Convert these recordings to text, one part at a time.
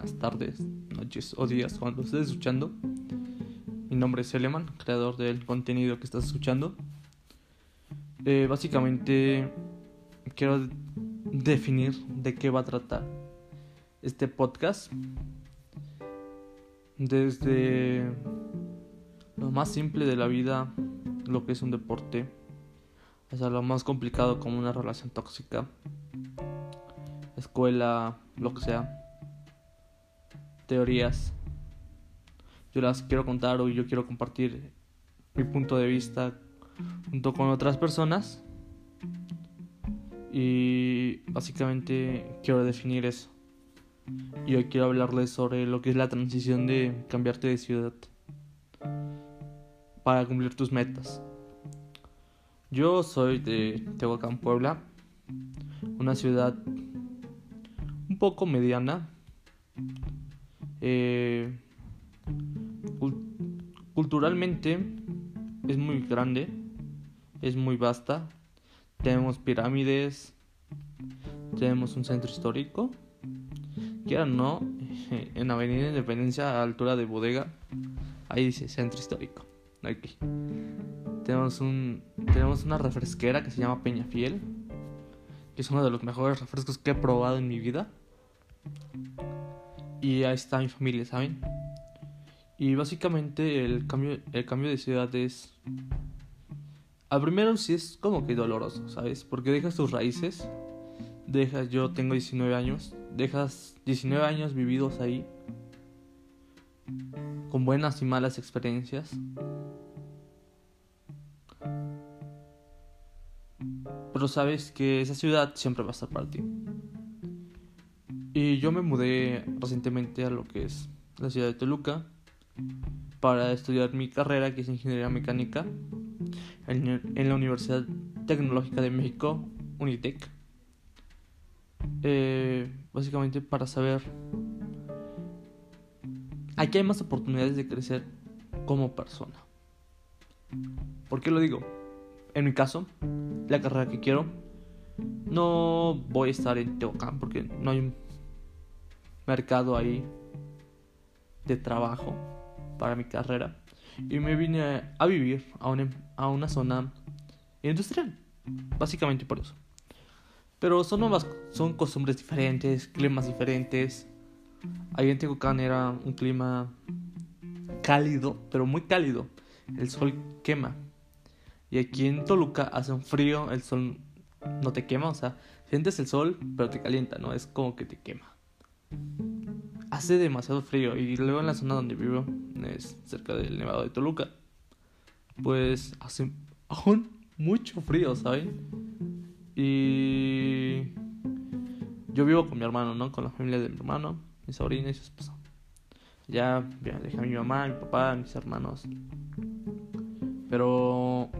buenas tardes, noches o días cuando estés escuchando. Mi nombre es Eleman, creador del contenido que estás escuchando. Eh, básicamente quiero definir de qué va a tratar este podcast. Desde lo más simple de la vida, lo que es un deporte, hasta lo más complicado como una relación tóxica, escuela, lo que sea, teorías. Yo las quiero contar o yo quiero compartir mi punto de vista junto con otras personas. Y básicamente quiero definir eso. Y hoy quiero hablarles sobre lo que es la transición de cambiarte de ciudad para cumplir tus metas. Yo soy de Tehuacán, Puebla, una ciudad un poco mediana. Eh, culturalmente es muy grande, es muy vasta. Tenemos pirámides, tenemos un centro histórico. Quieran no, en Avenida Independencia a altura de bodega, ahí dice centro histórico. Aquí. Tenemos un tenemos una refresquera que se llama Peña Fiel, que es uno de los mejores refrescos que he probado en mi vida. Y ahí está mi familia, ¿saben? Y básicamente el cambio, el cambio de ciudad es... Al primero sí es como que doloroso, ¿sabes? Porque dejas tus raíces, dejas, yo tengo 19 años, dejas 19 años vividos ahí, con buenas y malas experiencias. Pero sabes que esa ciudad siempre va a estar para ti. Y yo me mudé recientemente a lo que es la ciudad de Toluca para estudiar mi carrera que es ingeniería mecánica en, la Universidad Tecnológica de México, Unitec. Eh, básicamente para saber aquí hay más oportunidades de crecer como persona. ¿Por qué lo digo? En mi caso, la carrera que quiero, no voy a estar en Tehuacán porque no hay mercado ahí de trabajo para mi carrera y me vine a vivir a una, a una zona industrial, básicamente por eso. Pero son nuevas, son costumbres diferentes, climas diferentes. Ahí en Tehuacán era un clima cálido, pero muy cálido. El sol quema. Y aquí en Toluca hace un frío, el sol no te quema, o sea, sientes el sol, pero te calienta, ¿no? Es como que te quema hace demasiado frío y luego en la zona donde vivo es cerca del Nevado de Toluca. Pues hace aún mucho frío, ¿saben? Y yo vivo con mi hermano, ¿no? Con la familia de mi hermano, mi sobrina y su esposa. Ya, ya dejé a mi mamá, mi papá, mis hermanos. Pero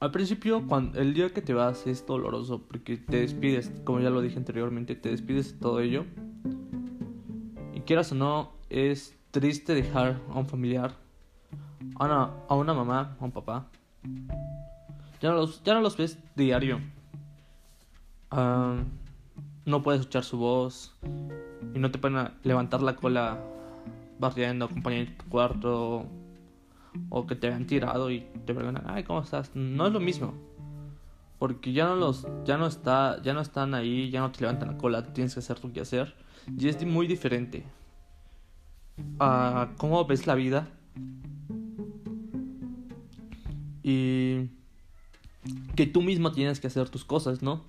al principio, cuando el día que te vas es doloroso porque te despides, como ya lo dije anteriormente, te despides de todo ello quieras o no, es triste dejar a un familiar, a una, a una mamá, a un papá. Ya no los, ya no los ves diario. no puedes escuchar su voz y no te pueden levantar la cola barriendo, acompañando en tu cuarto o que te hayan tirado y te preguntan, ay, ¿cómo estás? No es lo mismo. Porque ya no los, ya no está, ya no están ahí, ya no te levantan la cola, tienes que hacer tu que hacer. Y es muy diferente a cómo ves la vida. Y que tú mismo tienes que hacer tus cosas, ¿no?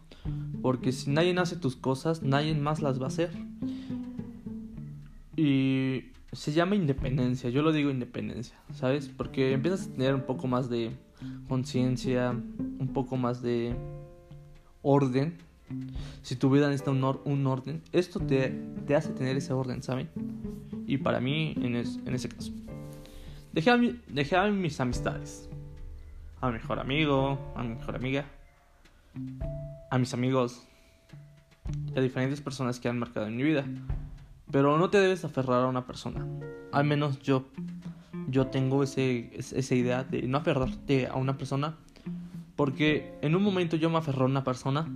Porque si nadie hace tus cosas, nadie más las va a hacer. Y se llama independencia, yo lo digo independencia, ¿sabes? Porque empiezas a tener un poco más de conciencia, un poco más de orden si tu vida necesita un, un orden, esto te, te, hace tener ese orden, ¿saben? Y para mí, en, en ese caso, dejé a, dejé a mis amistades, a mi mejor amigo, a mi mejor amiga, a mis amigos, a diferentes personas que han marcado en mi vida. Pero no te debes aferrar a una persona. Al menos yo, yo tengo ese, esa idea de no aferrarte a una persona. Porque en un momento yo me aferré a una persona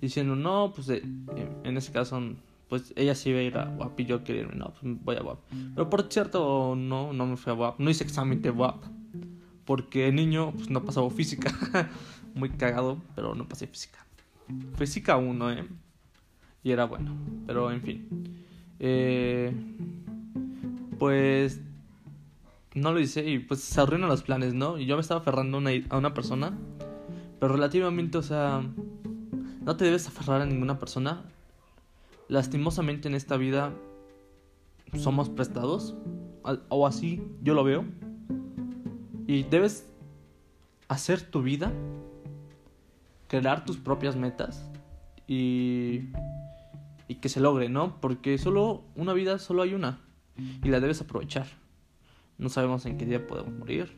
diciendo, no, pues en ese caso pues ella sí iba a ir a WAP y yo quería irme, no, pues voy a WAP. Pero por cierto, no, no me fui a WAP, no hice examen de WAP. Porque niño, pues no pasaba física. Muy cagado, pero no pasé física. Física 1, ¿eh? Y era bueno, pero en fin. Eh, pues no lo hice y pues se arruinan los planes, ¿no? Y yo me estaba aferrando una, a una persona, pero relativamente, o sea, no te debes aferrar a ninguna persona lastimosamente en esta vida somos prestados, o así yo lo veo, y debes hacer tu vida, crear tus propias metas y, y que se logre, ¿no? Porque solo una vida, solo hay una, y la debes aprovechar. No sabemos en qué día podemos morir.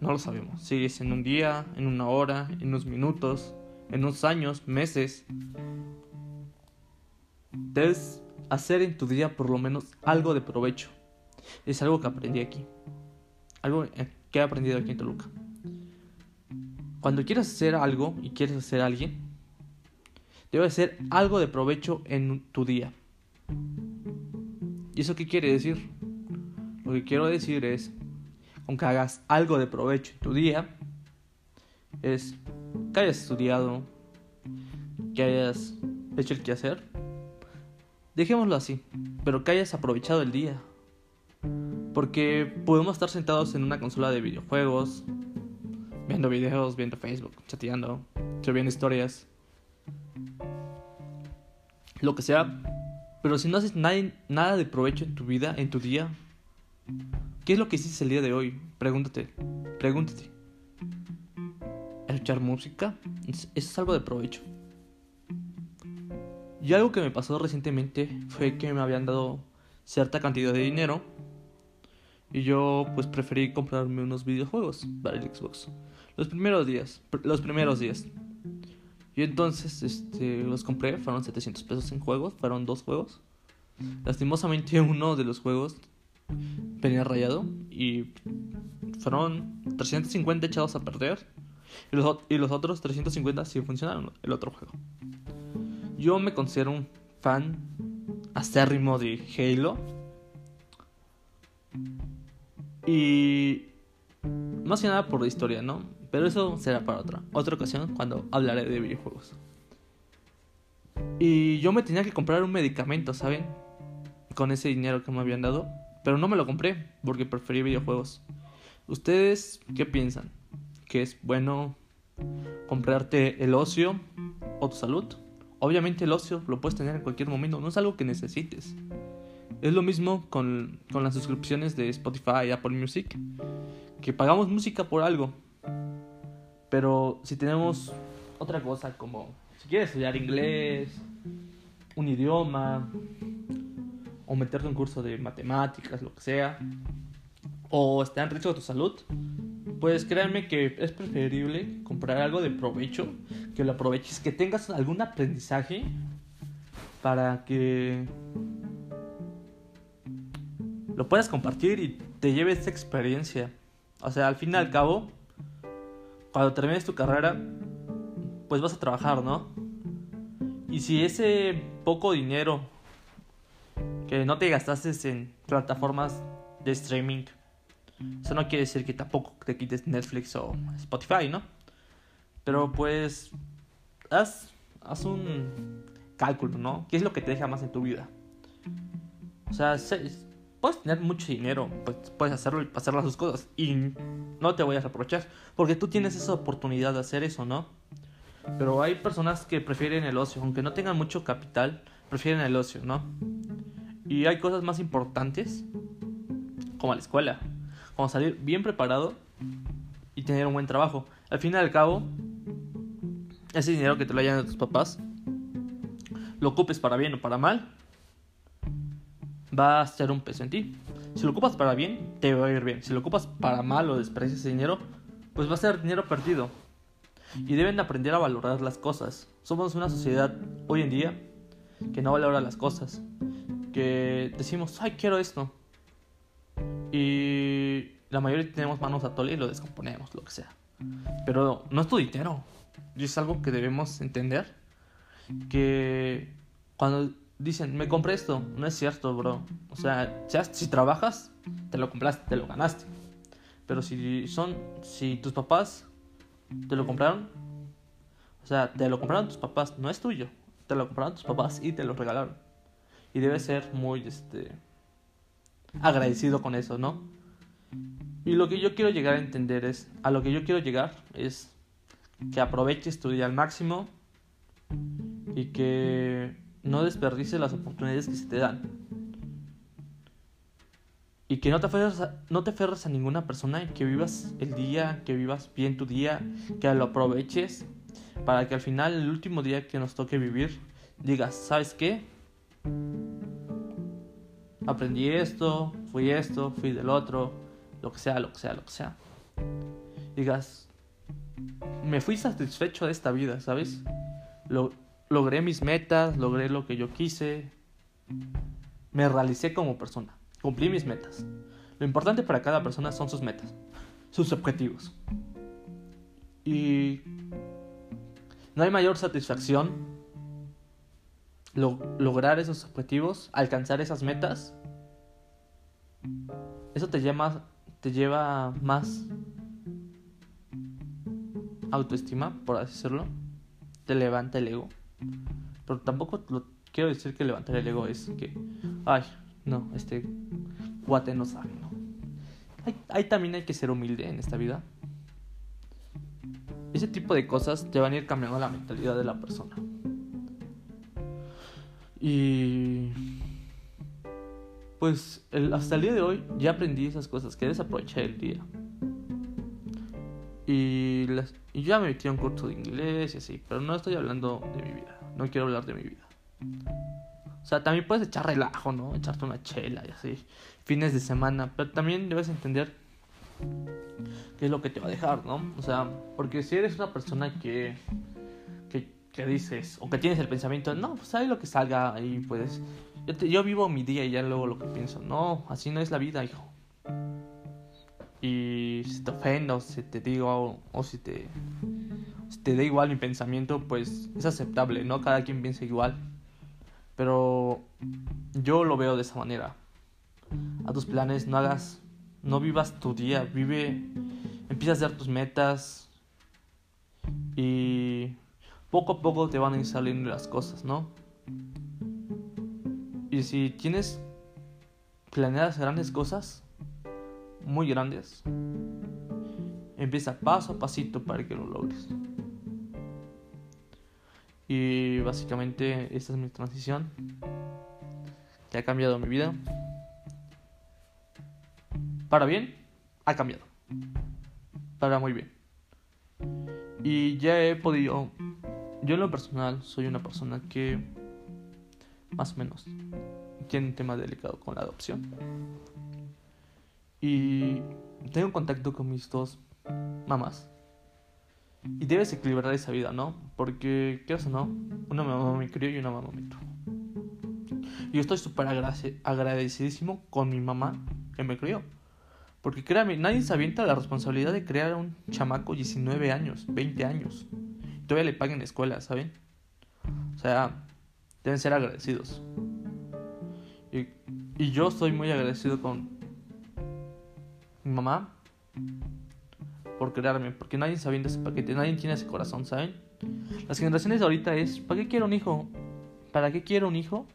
No lo sabemos. Si es en un día, en una hora, en unos minutos, en unos años, meses. Debes hacer en tu día por lo menos algo de provecho. Es algo que aprendí aquí. Algo que he aprendido aquí en Toluca. Cuando quieras hacer algo y quieres hacer a alguien, debe hacer algo de provecho en tu día. ¿Y eso qué quiere decir? Lo que quiero decir es, aunque hagas algo de provecho en tu día, es que hayas estudiado, que hayas hecho el quehacer, dejémoslo así, pero que hayas aprovechado el día. Porque podemos estar sentados en una consola de videojuegos, viendo videos, viendo Facebook, chateando, subiendo historias, lo que sea. Pero si no haces nada, de provecho en tu vida, en tu día, ¿qué es lo que hiciste el día de hoy? Pregúntate, pregúntate escuchar música, es algo de provecho. Y algo que me pasó recientemente fue que me habían dado cierta cantidad de dinero y yo pues preferí comprarme unos videojuegos para el Xbox. Los primeros días, los primeros días. Y entonces este, los compré, fueron 700 pesos en juegos, fueron dos juegos. Lastimosamente uno de los juegos venía rayado y fueron 350 echados a perder y los, y los otros 350 sí funcionaron, el otro juego. Yo me considero un fan acérrimo de Halo. Y más que nada por la historia, ¿no? Pero eso será para otra, otra ocasión cuando hablaré de videojuegos. Y yo me tenía que comprar un medicamento, ¿saben? Con ese dinero que me habían dado. Pero no me lo compré porque preferí videojuegos. ¿Ustedes qué piensan? que es bueno comprarte el ocio o tu salud. Obviamente el ocio lo puedes tener en cualquier momento, no es algo que necesites. Es lo mismo con, con las suscripciones de Spotify y Apple Music, que pagamos música por algo. Pero si tenemos otra cosa como si quieres estudiar inglés, un idioma, o meterte en un curso de matemáticas, lo que sea, o estar en riesgo de tu salud, pues créanme que es preferible comprar algo de provecho, que lo aproveches, que tengas algún aprendizaje para que lo puedas compartir y te lleves esta experiencia. O sea, al fin y al cabo, cuando termines tu carrera, pues vas a trabajar, ¿no? Y si ese poco dinero que no te gastaste en plataformas de streaming eso no quiere decir que tampoco te quites Netflix o Spotify, ¿no? Pero pues haz, haz un cálculo, ¿no? ¿Qué es lo que te deja más en tu vida? O sea, puedes tener mucho dinero, pues puedes hacerlo hacer las cosas y no te voy a reprochar porque tú tienes esa oportunidad de hacer eso, ¿no? Pero hay personas que prefieren el ocio, aunque no tengan mucho capital, prefieren el ocio, ¿no? Y hay cosas más importantes, como la escuela como salir bien preparado y tener un buen trabajo. Al fin y al cabo, ese dinero que te lo hayan de tus papás, lo ocupes para bien o para mal, va a ser un peso en ti. Si lo ocupas para bien, te va a ir bien. Si lo ocupas para mal o desprecias ese dinero, pues va a ser dinero perdido. Y deben aprender a valorar las cosas. Somos una sociedad hoy en día que no valora las cosas. Que decimos, ay, quiero esto. Y la mayoría tenemos manos a tole y lo descomponemos, lo que sea. Pero no es tu dinero. Y es algo que debemos entender. que cuando dicen, me compré esto, no es cierto, bro. O sea, si trabajas, te lo compraste, te lo ganaste. Pero si son, si tus papás te lo compraron, o sea, te lo compraron tus papás, no es tuyo. Te lo compraron tus papás y te lo regalaron. Y debes ser muy, este, agradecido con eso, ¿no? Y lo que yo quiero llegar a entender es, a lo que yo quiero llegar es que aproveches tu día al máximo y que no desperdicies las oportunidades que se te dan. Y que no te aferres a, no te a ninguna persona, y que vivas el día, que vivas bien tu día, que lo aproveches para que al final, el último día que nos toque vivir, digas, ¿sabes qué? Aprendí esto, fui esto, fui del otro, lo que sea, lo que sea, lo que sea. Digas, me fui satisfecho de esta vida, ¿sabes? Lo, logré mis metas, logré lo que yo quise, me realicé como persona, cumplí mis metas. Lo importante para cada persona son sus metas, sus objetivos. Y no hay mayor satisfacción lograr esos objetivos, alcanzar esas metas. Eso te lleva, te lleva más autoestima, por así decirlo. Te levanta el ego. Pero tampoco lo, quiero decir que levantar el ego es que, ay, no, este guate no sabe, ¿no? Hay, también hay que ser humilde en esta vida. Ese tipo de cosas te van a ir cambiando la mentalidad de la persona. Y pues hasta el día de hoy ya aprendí esas cosas, que debes aprovechar el día. Y, las, y ya me metí a un curso de inglés y así, pero no estoy hablando de mi vida, no quiero hablar de mi vida. O sea, también puedes echar relajo, ¿no? Echarte una chela y así, fines de semana, pero también debes entender qué es lo que te va a dejar, ¿no? O sea, porque si eres una persona que, que, que dices, o que tienes el pensamiento, no, pues hay lo que salga y pues yo, yo vivo mi día y ya luego lo que pienso, no, así no es la vida, hijo y si te ofendo, o si te digo, o, si, te, te da igual mi pensamiento, pues es aceptable, ¿no? Cada quien piensa igual. Pero yo lo veo de esa manera. A tus planes, no hagas, no vivas tu día, vive, empieza a hacer tus metas y poco a poco te van a ir saliendo las cosas, ¿no? Y si tienes planeadas grandes cosas, muy grandes. Empieza paso a pasito para que lo logres. Y básicamente esta es mi transición que ha cambiado mi vida. Para bien, ha cambiado. Para muy bien. Y ya he podido... Yo en lo personal soy una persona que más o menos tiene un tema delicado con la adopción. Y tengo contacto con mis dos mamás. Y debes equilibrar esa vida, ¿no? Porque, ¿qué o no? Una mamá me crió y una mamá me tuvo. Yo estoy súper agradecidísimo con mi mamá que me crió. Porque créame, nadie se avienta la responsabilidad de crear a un chamaco 19 años, 20 años. Y todavía le paguen la escuela, ¿saben? O sea, deben ser agradecidos. Y, y yo estoy muy agradecido con, mi mamá por crearme, porque nadie se de ese paquete, nadie tiene ese corazón, ¿saben? Las generaciones de ahorita es, ¿para qué quiero un hijo? ¿Para qué quiero un hijo?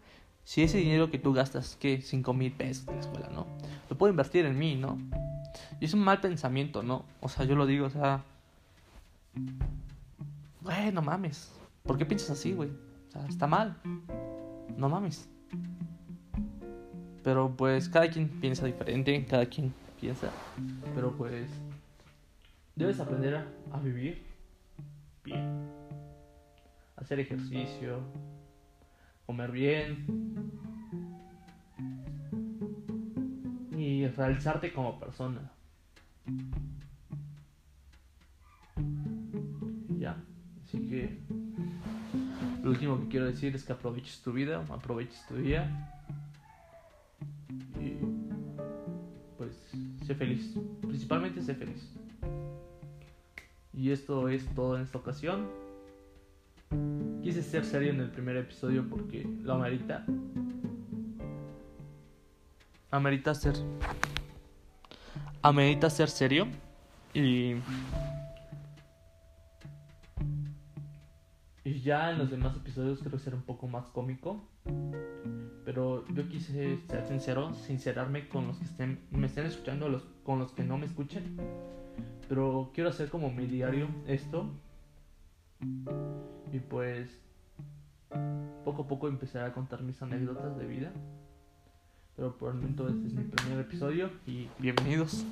Si ese dinero que tú gastas, que 5 mil pesos de la escuela, ¿no? Lo puedo invertir en mí, ¿no? Y es un mal pensamiento, ¿no? O sea, yo lo digo, o sea... Güey, no mames. ¿Por qué piensas así, güey? O sea, está mal. No mames. Pero pues cada quien piensa diferente, cada quien piensa. Pero pues debes aprender a, vivir bien. Hacer ejercicio, comer bien y realizarte como persona. Ya, así que lo último que quiero decir es que aproveches tu vida, aproveches tu día feliz. Principalmente sé feliz. Y esto es todo en esta ocasión. quise ser serio en el primer episodio porque lo amerita. Amerita ser. Amerita ser serio. Y. Y ya en los demás episodios creo ser un poco más cómico. Pero yo quise ser sincero, sincerarme con los que estén, me estén escuchando, con los que no me escuchen. Pero quiero hacer como mi diario esto. Y pues poco a poco empezaré a contar mis anécdotas de vida. Pero por el momento este es mi primer episodio y bienvenidos.